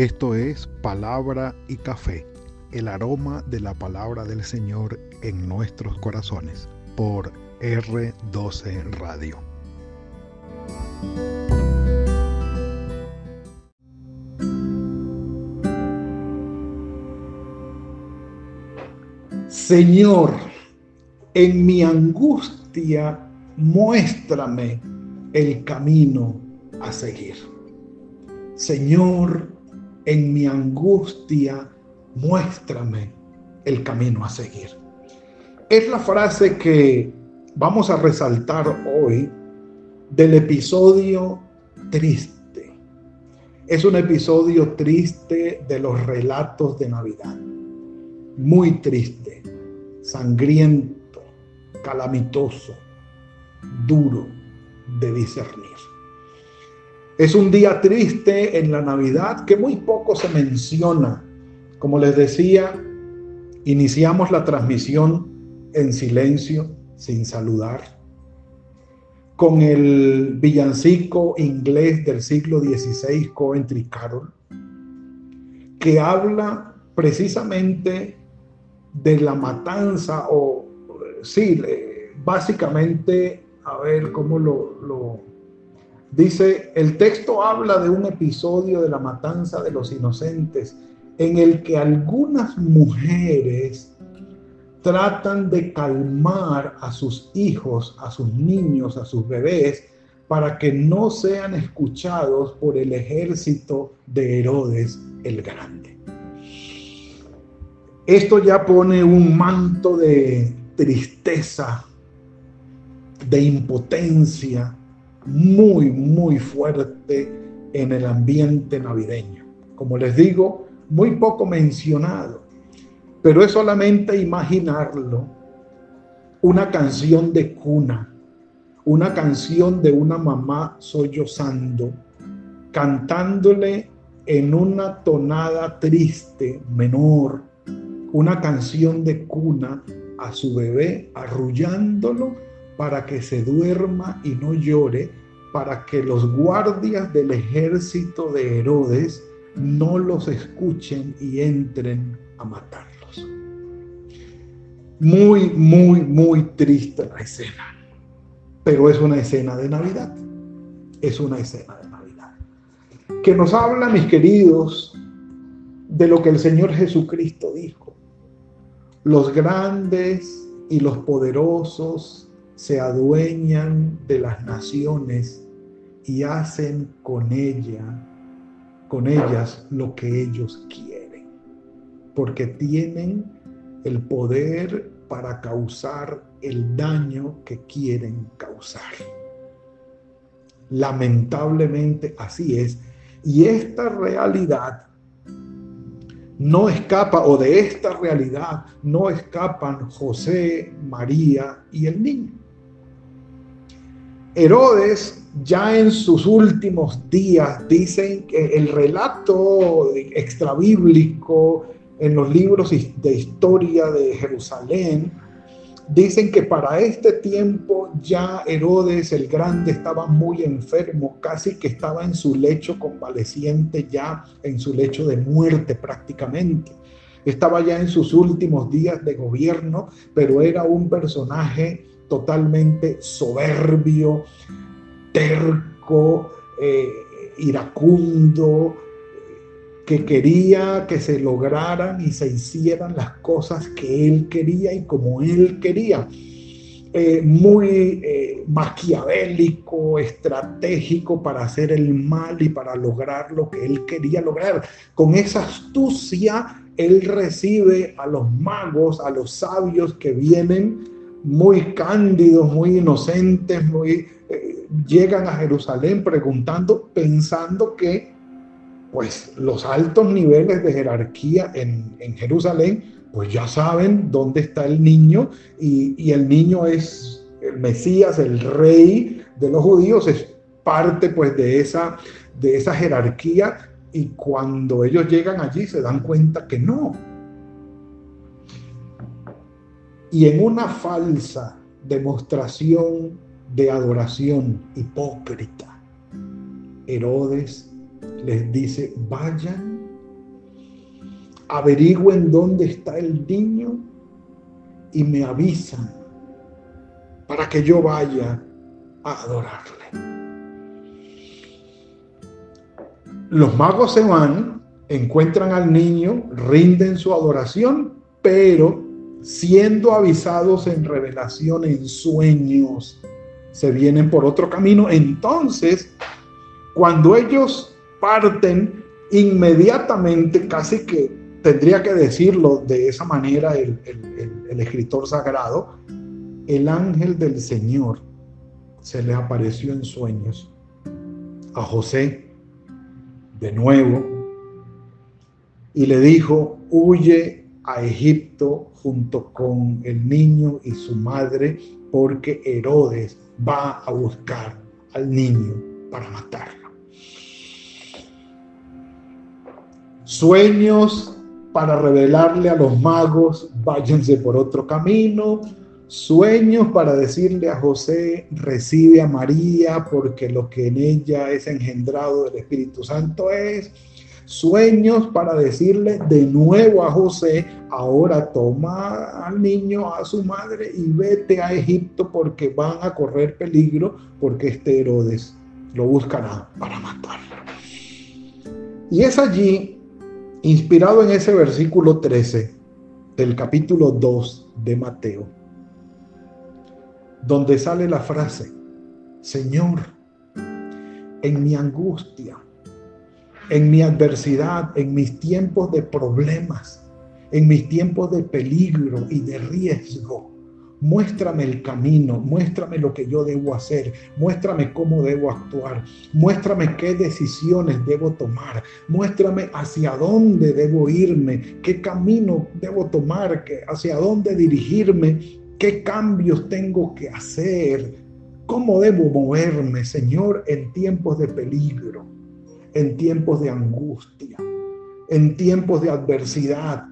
Esto es Palabra y Café, el aroma de la palabra del Señor en nuestros corazones, por R12 Radio. Señor, en mi angustia, muéstrame el camino a seguir. Señor, en mi angustia, muéstrame el camino a seguir. Es la frase que vamos a resaltar hoy del episodio triste. Es un episodio triste de los relatos de Navidad. Muy triste, sangriento, calamitoso, duro de discernir. Es un día triste en la Navidad que muy poco se menciona. Como les decía, iniciamos la transmisión en silencio, sin saludar, con el villancico inglés del siglo XVI, Coventry Carol, que habla precisamente de la matanza o, sí, básicamente, a ver cómo lo, lo Dice, el texto habla de un episodio de la matanza de los inocentes en el que algunas mujeres tratan de calmar a sus hijos, a sus niños, a sus bebés, para que no sean escuchados por el ejército de Herodes el Grande. Esto ya pone un manto de tristeza, de impotencia, muy, muy fuerte en el ambiente navideño. Como les digo, muy poco mencionado, pero es solamente imaginarlo, una canción de cuna, una canción de una mamá sollozando, cantándole en una tonada triste, menor, una canción de cuna a su bebé, arrullándolo para que se duerma y no llore, para que los guardias del ejército de Herodes no los escuchen y entren a matarlos. Muy, muy, muy triste la escena, pero es una escena de Navidad. Es una escena de Navidad. Que nos habla, mis queridos, de lo que el Señor Jesucristo dijo. Los grandes y los poderosos se adueñan de las naciones y hacen con ella, con ellas lo que ellos quieren, porque tienen el poder para causar el daño que quieren causar. Lamentablemente así es. Y esta realidad no escapa, o de esta realidad no escapan José, María y el niño. Herodes ya en sus últimos días dicen que el relato extrabíblico en los libros de historia de Jerusalén dicen que para este tiempo ya Herodes el Grande estaba muy enfermo, casi que estaba en su lecho convaleciente ya, en su lecho de muerte prácticamente. Estaba ya en sus últimos días de gobierno, pero era un personaje totalmente soberbio, terco, eh, iracundo, que quería que se lograran y se hicieran las cosas que él quería y como él quería. Eh, muy eh, maquiavélico, estratégico para hacer el mal y para lograr lo que él quería lograr. Con esa astucia, él recibe a los magos, a los sabios que vienen muy cándidos, muy inocentes, muy eh, llegan a Jerusalén preguntando, pensando que pues los altos niveles de jerarquía en, Jerusalén, pues ya saben dónde está el niño y, y, el niño es el Mesías, el rey de los judíos, es parte pues de esa, de esa jerarquía y cuando ellos llegan allí se dan cuenta que no, y en una falsa demostración de adoración hipócrita, Herodes les dice, vayan averigüen dónde está el niño y me avisan para que yo vaya a adorarle. Los magos se van, encuentran al niño, rinden su adoración, pero siendo avisados en revelación, en sueños, se vienen por otro camino. Entonces, cuando ellos parten, inmediatamente, casi que tendría que decirlo de esa manera el, escritor sagrado, el ángel del Señor se le apareció en sueños a José de nuevo y le dijo, huye a Egipto junto con el niño y su madre, porque Herodes va a buscar al niño para matarlo. Sueños para revelarle a los magos, váyanse por otro camino, Sueños para decirle a José, recibe a María porque lo que en ella es engendrado del Espíritu Santo es. Sueños para decirle de nuevo a José, ahora toma al niño, a su madre y vete a Egipto porque van a correr peligro porque este Herodes lo buscará para matarlo. Y es allí, inspirado en ese versículo 13 del capítulo 2 de Mateo, donde sale la frase, Señor, en mi angustia, en mi adversidad, en mis tiempos de problemas, en mis tiempos de peligro y de riesgo, muéstrame el camino, muéstrame lo que yo debo hacer, muéstrame cómo debo actuar, muéstrame qué decisiones debo tomar, muéstrame hacia dónde debo irme, qué camino debo tomar, hacia dónde dirigirme ¿Qué cambios tengo que hacer? ¿Cómo debo moverme, Señor, en tiempos de peligro, en tiempos de angustia, en tiempos de adversidad,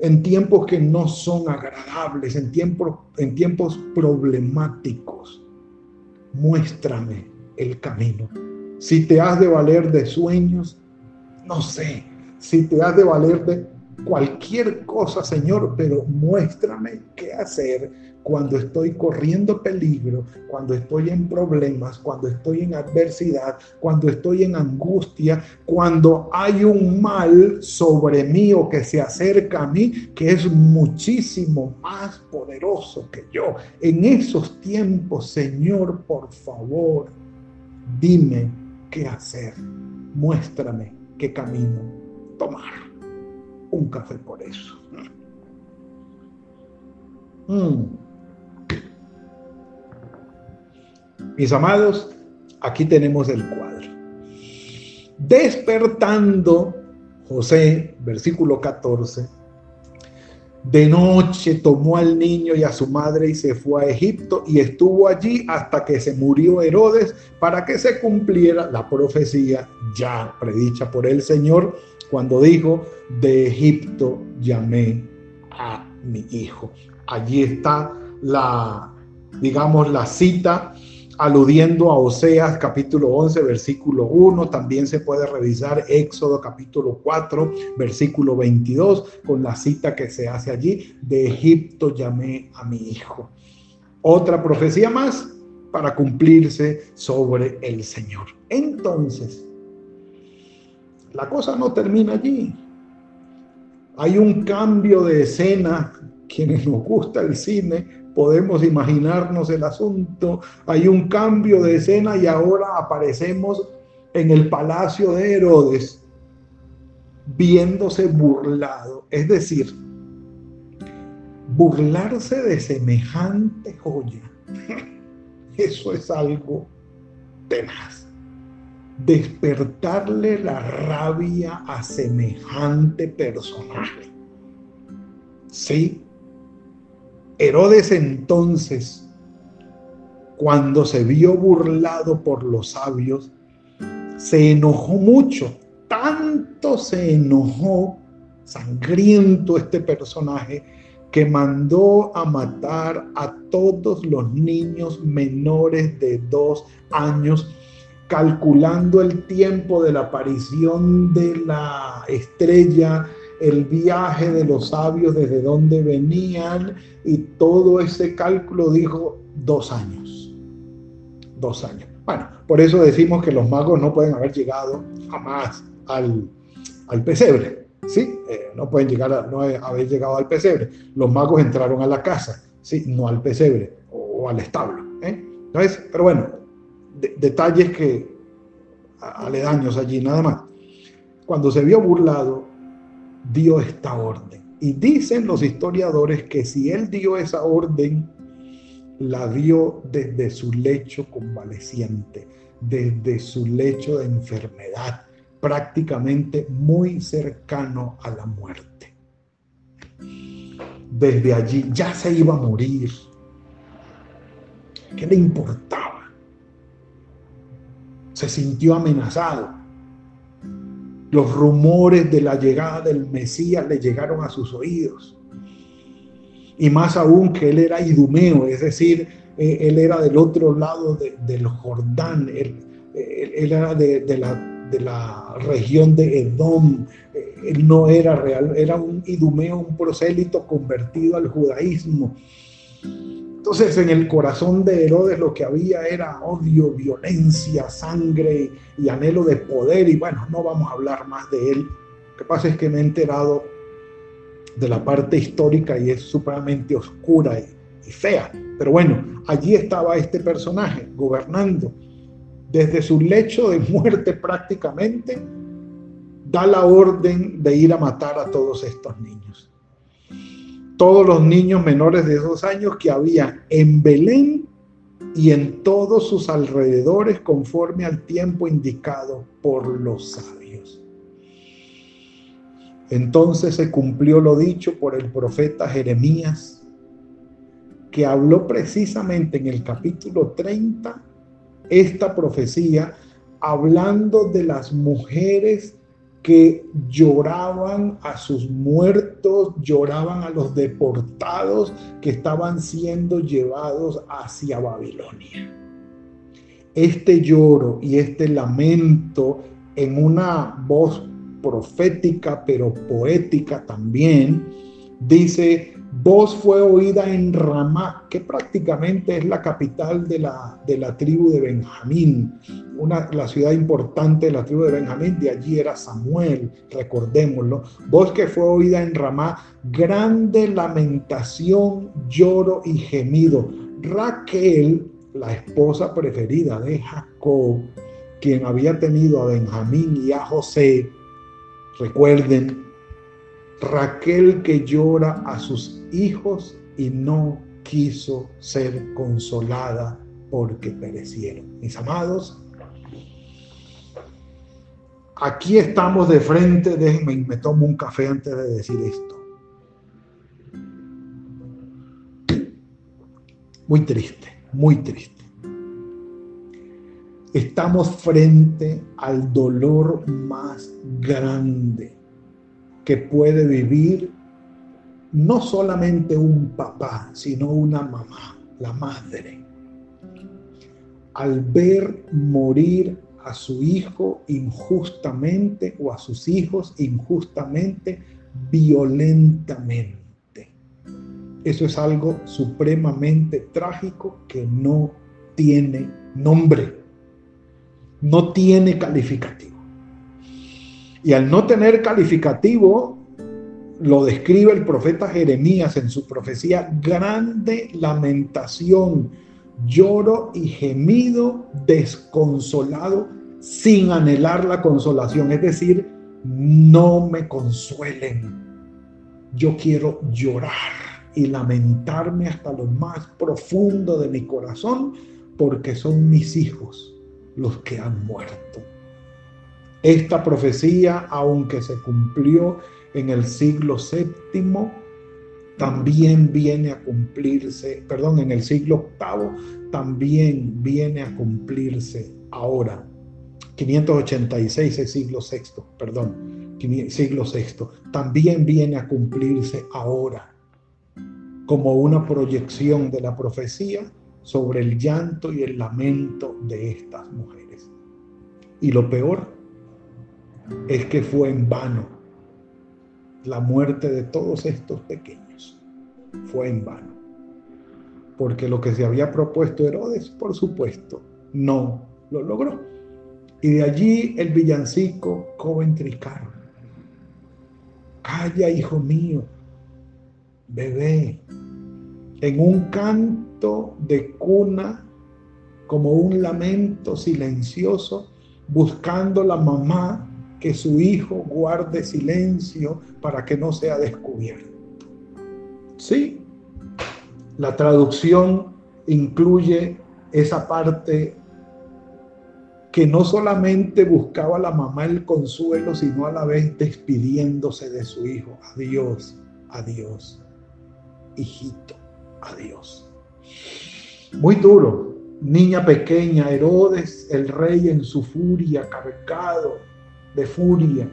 en tiempos que no son agradables, en tiempos, en tiempos problemáticos? Muéstrame el camino. Si te has de valer de sueños, no sé. Si te has de valer de cualquier cosa, Señor, pero muéstrame qué hacer cuando estoy corriendo peligro, cuando estoy en problemas, cuando estoy en adversidad, cuando estoy en angustia, cuando hay un mal sobre mí o que se acerca a mí que es muchísimo más poderoso que yo. En esos tiempos, Señor, por favor, dime qué hacer. Muéstrame qué camino tomar. Un café por eso. Mm. Mis amados, aquí tenemos el cuadro. Despertando, José, versículo 14, de noche tomó al niño y a su madre y se fue a Egipto y estuvo allí hasta que se murió Herodes para que se cumpliera la profecía ya predicha por el Señor cuando dijo, de Egipto llamé a mi hijo. Allí está la, digamos, la cita aludiendo a Oseas capítulo 11, versículo 1. También se puede revisar Éxodo capítulo 4, versículo 22, con la cita que se hace allí, de Egipto llamé a mi hijo. Otra profecía más para cumplirse sobre el Señor. Entonces, la cosa no termina allí. Hay un cambio de escena, quienes nos gusta el cine, podemos imaginarnos el asunto. Hay un cambio de escena y ahora aparecemos en el palacio de Herodes viéndose burlado. Es decir, burlarse de semejante joya. Eso es algo tenaz. Despertarle la rabia a semejante personaje. Sí, Herodes entonces, cuando se vio burlado por los sabios, se enojó mucho, tanto se enojó, sangriento este personaje, que mandó a matar a todos los niños menores de dos años, calculando el tiempo de la aparición de la estrella el viaje de los sabios, desde dónde venían y todo ese cálculo dijo dos años. Dos años. Bueno, por eso decimos que los magos no pueden haber llegado jamás al, al pesebre. ¿sí? Eh, no pueden llegar a no haber llegado al pesebre. Los magos entraron a la casa, ¿sí? No al pesebre o, al establo. ¿eh? Entonces, pero bueno, detalles que aledaños allí, nada más. Cuando se vio burlado, dio esta orden. Y dicen los historiadores que si él dio esa orden, la dio desde su lecho convaleciente, desde su lecho de enfermedad, prácticamente muy cercano a la muerte. Desde allí ya se iba a morir. ¿Qué le importaba? Se sintió amenazado. Los rumores de la llegada del Mesías le llegaron a sus oídos. Y más aún que él era idumeo, es decir, eh, él era del otro lado del Jordán, él, era de la de la región de Edom. Eh, él no era real, era un idumeo, un prosélito convertido al judaísmo. Entonces en el corazón de Herodes lo que había era odio, violencia, sangre y anhelo de poder. Y bueno, no vamos a hablar más de él. Lo que pasa es que me he enterado de la parte histórica y es supremamente oscura y, y fea. Pero bueno, allí estaba este personaje gobernando desde su lecho de muerte prácticamente, da la orden de ir a matar a todos estos niños. Todos los niños menores de esos años que había en Belén y en todos sus alrededores conforme al tiempo indicado por los sabios. Entonces se cumplió lo dicho por el profeta Jeremías, que habló precisamente en el capítulo 30 esta profecía hablando de las mujeres que lloraban a sus muertos, lloraban a los deportados que estaban siendo llevados hacia Babilonia. Este lloro y este lamento en una voz profética pero poética también, dice, Voz fue oída en Ramá, que prácticamente es la capital de la, de la tribu de Benjamín, una, la ciudad importante de la tribu de Benjamín, de allí era Samuel, recordémoslo. Voz que fue oída en Ramá, grande lamentación, lloro y gemido. Raquel, la esposa preferida de Jacob, quien había tenido a Benjamín y a José, recuerden, Raquel que llora a sus hijos y no quiso ser consolada porque perecieron. Mis amados, aquí estamos de frente, déjenme, me tomo un café antes de decir esto. Muy triste, muy triste. Estamos frente al dolor más grande que puede vivir no solamente un papá, sino una mamá, la madre. Al ver morir a su hijo injustamente o a sus hijos injustamente, violentamente. Eso es algo supremamente trágico que no tiene nombre, no tiene calificativo. Y al no tener calificativo, lo describe el profeta Jeremías en su profecía, grande lamentación, lloro y gemido desconsolado sin anhelar la consolación. Es decir, no me consuelen. Yo quiero llorar y lamentarme hasta lo más profundo de mi corazón porque son mis hijos los que han muerto. Esta profecía, aunque se cumplió en el siglo VII, también viene a cumplirse, perdón, en el siglo VIII, también viene a cumplirse ahora. 586 es siglo VI, perdón, siglo VI, también viene a cumplirse ahora como una proyección de la profecía sobre el llanto y el lamento de estas mujeres. Y lo peor es que fue en vano la muerte de todos estos pequeños fue en vano. Porque lo que se había propuesto Herodes, por supuesto, no lo logró. Y de allí el villancico Coventry. Calla, hijo mío, bebé, en un canto de cuna, como un lamento silencioso, buscando la mamá que su hijo guarde silencio para que no sea descubierto. Sí, la traducción incluye esa parte que no solamente buscaba a la mamá el consuelo, sino a la vez despidiéndose de su hijo. Adiós, adiós, hijito, adiós. Muy duro, niña pequeña, Herodes, el rey en su furia, cargado de furia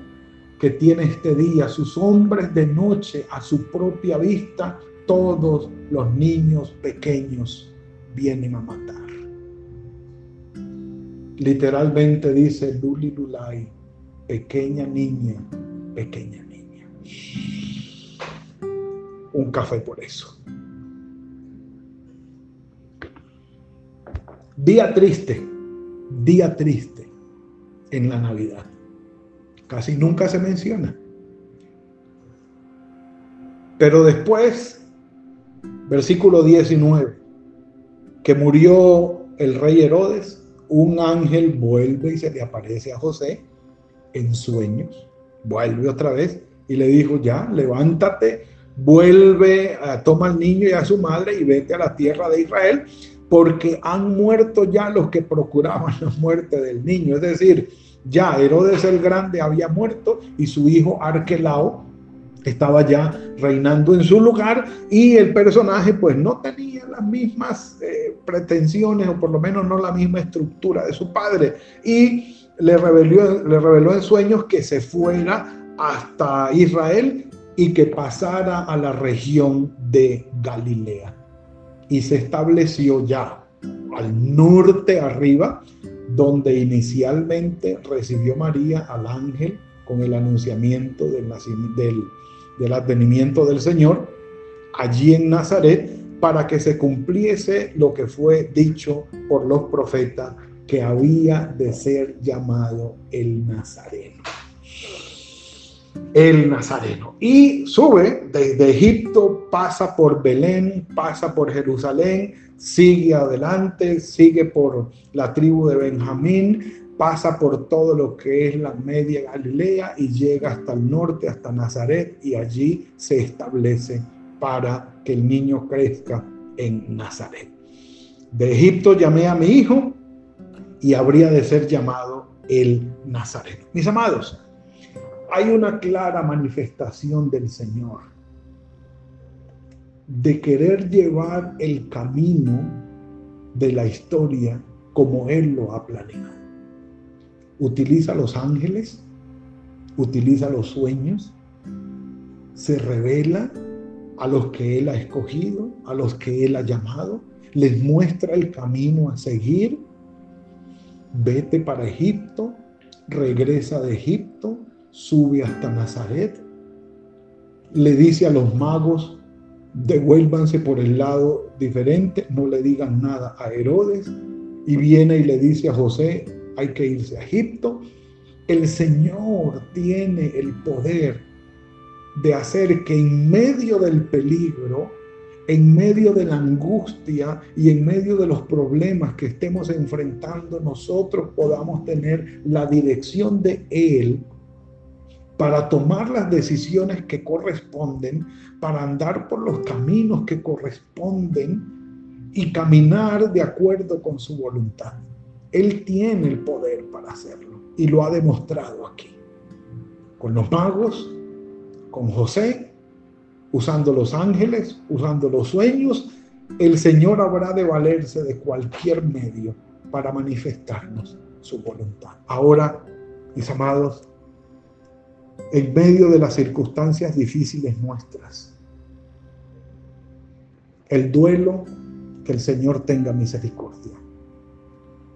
que tiene este día, sus hombres de noche a su propia vista, todos los niños pequeños vienen a matar. Literalmente dice Luli Lulay, pequeña niña, pequeña niña. Un café por eso. Día triste, día triste en la Navidad. Casi nunca se menciona. Pero después, versículo 19, que murió el rey Herodes, un ángel vuelve y se le aparece a José en sueños, vuelve otra vez y le dijo, ya, levántate, vuelve, a, toma al niño y a su madre y vete a la tierra de Israel, porque han muerto ya los que procuraban la muerte del niño. Es decir, ya Herodes el Grande había muerto y su hijo Arquelao estaba ya reinando en su lugar y el personaje pues no tenía las mismas eh, pretensiones o por lo menos no la misma estructura de su padre y le reveló, le reveló en sueños que se fuera hasta Israel y que pasara a la región de Galilea. Y se estableció ya al norte arriba donde inicialmente recibió María al ángel con el anunciamiento del, del del advenimiento del Señor allí en Nazaret para que se cumpliese lo que fue dicho por los profetas que había de ser llamado el Nazareno. El Nazareno. Y sube desde Egipto, pasa por Belén, pasa por Jerusalén, sigue adelante, sigue por la tribu de Benjamín, pasa por todo lo que es la media Galilea y llega hasta el norte, hasta Nazaret, y allí se establece para que el niño crezca en Nazaret. De Egipto llamé a mi hijo y habría de ser llamado el Nazareno. Mis amados, hay una clara manifestación del Señor de querer llevar el camino de la historia como Él lo ha planeado utiliza los ángeles, utiliza los sueños, se revela a los que Él ha escogido, a los que Él ha llamado, les muestra el camino a seguir. Vete para Egipto, regresa de Egipto, sube hasta Nazaret, le dice a los magos, devuélvanse por el lado diferente, no le digan nada a Herodes, y viene y le dice a José, hay que irse a Egipto. El Señor tiene el poder de hacer que en medio del peligro, en medio de la angustia y en medio de los problemas que estemos enfrentando, nosotros podamos tener la dirección de Él para tomar las decisiones que corresponden, para andar por los caminos que corresponden y caminar de acuerdo con su voluntad. Él tiene el poder para hacerlo y lo ha demostrado aquí. Con los magos, con José, usando los ángeles, usando los sueños, el Señor habrá de valerse de cualquier medio para manifestarnos su voluntad. Ahora, mis amados, en medio de las circunstancias difíciles nuestras, el duelo, que el Señor tenga misericordia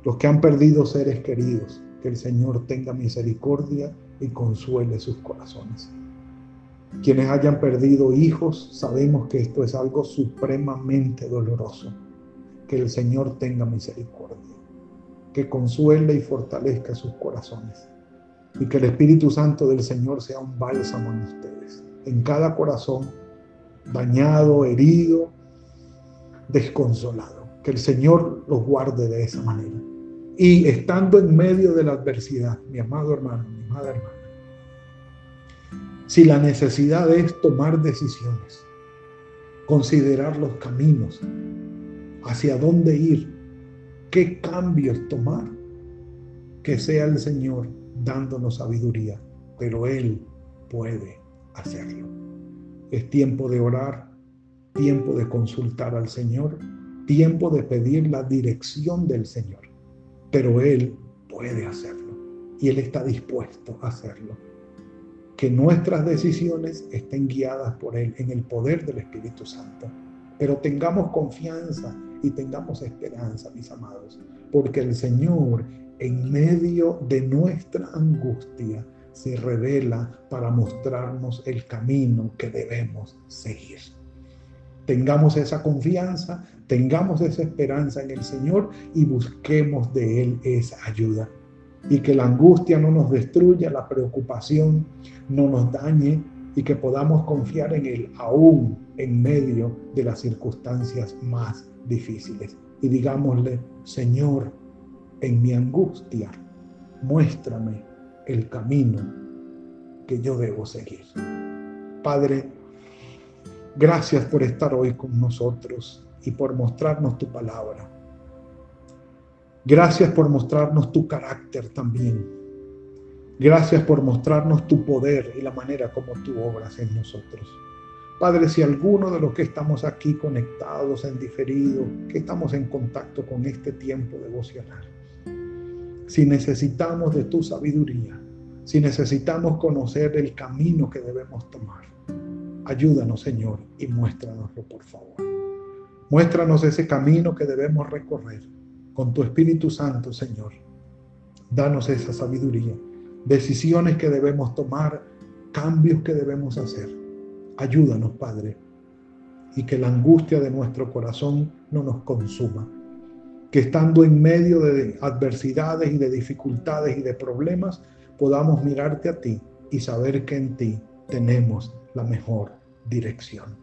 los que han perdido seres queridos, que el Señor tenga misericordia y consuele sus corazones. Quienes hayan perdido hijos, sabemos que esto es algo supremamente doloroso. Que el Señor tenga misericordia, que consuele y fortalezca sus corazones y que el Espíritu Santo del Señor sea un bálsamo en ustedes, en cada corazón dañado, herido, desconsolado. Que el Señor los guarde de esa manera. Y estando en medio de la adversidad, mi amado hermano, mi amada hermana, si la necesidad es tomar decisiones, considerar los caminos, hacia dónde ir, qué cambios tomar, que sea el Señor dándonos sabiduría, pero Él puede hacerlo. Es tiempo de orar, tiempo de consultar al Señor, tiempo de pedir la dirección del Señor, pero Él puede hacerlo y Él está dispuesto a hacerlo que nuestras decisiones estén guiadas por Él en el poder del Espíritu Santo. Pero tengamos confianza y tengamos esperanza, mis amados, porque el Señor en medio de nuestra angustia se revela para mostrarnos el camino que debemos seguir. Tengamos esa confianza, tengamos esa esperanza en el Señor y busquemos de Él esa ayuda y que la angustia no nos destruya, la preocupación no nos dañe y que podamos confiar en Él aún en medio de las circunstancias más difíciles. Y digámosle, Señor, en mi angustia, muéstrame el camino que yo debo seguir. Padre, gracias por estar hoy con nosotros y por mostrarnos tu palabra. Gracias por mostrarnos tu carácter también. Gracias por mostrarnos tu poder y la manera como tú obras en nosotros. Padre, si alguno de los que estamos aquí conectados en diferido, que estamos en contacto con este tiempo devocional, si necesitamos de tu sabiduría, si necesitamos conocer el camino que debemos tomar, ayúdanos, Señor, y muéstranoslo, por favor. Muéstranos ese camino que debemos recorrer con tu Espíritu Santo, Señor. Danos esa sabiduría, decisiones que debemos tomar, cambios que debemos hacer. Ayúdanos, Padre, y que la angustia de nuestro corazón no nos consuma. Que estando en medio de adversidades y de dificultades y de problemas, podamos mirarte a ti y saber que en ti tenemos la mejor dirección.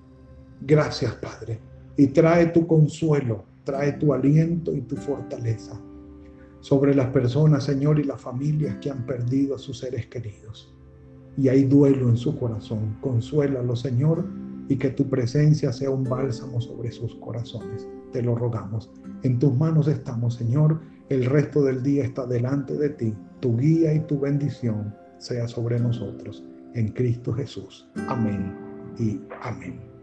Gracias, Padre, y trae tu consuelo Trae tu aliento y tu fortaleza sobre las personas, Señor, y las familias que han perdido a sus seres queridos. Y hay duelo en su corazón. Consuélalo, Señor, y que tu presencia sea un bálsamo sobre sus corazones. Te lo rogamos. En tus manos estamos, Señor. El resto del día está delante de ti. Tu guía y tu bendición sea sobre nosotros. En Cristo Jesús. Amén y amén.